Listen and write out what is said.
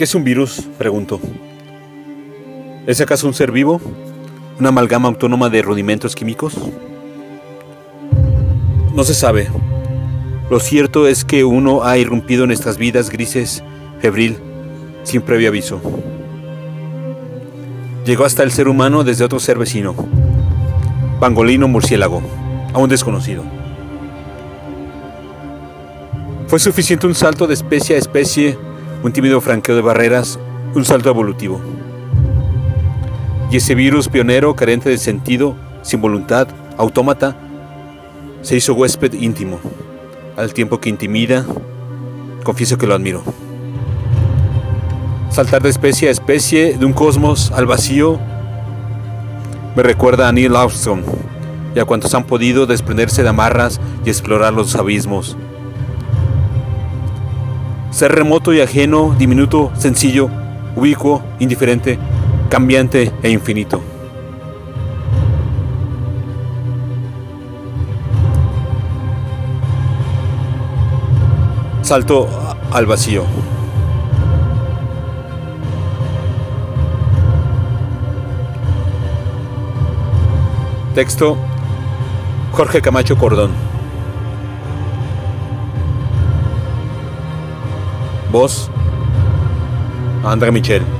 ¿Qué es un virus? Pregunto. ¿Es acaso un ser vivo? ¿Una amalgama autónoma de rudimentos químicos? No se sabe. Lo cierto es que uno ha irrumpido en nuestras vidas grises, febril, sin previo aviso. Llegó hasta el ser humano desde otro ser vecino, pangolino murciélago, aún desconocido. Fue suficiente un salto de especie a especie, un tímido franqueo de barreras, un salto evolutivo. Y ese virus pionero, carente de sentido, sin voluntad, autómata, se hizo huésped íntimo, al tiempo que intimida, confieso que lo admiro. Saltar de especie a especie, de un cosmos al vacío, me recuerda a Neil Armstrong y a cuantos han podido desprenderse de amarras y explorar los abismos. Ser remoto y ajeno, diminuto, sencillo, ubicuo, indiferente, cambiante e infinito. Salto al vacío. Texto Jorge Camacho Cordón. Voz André Michel.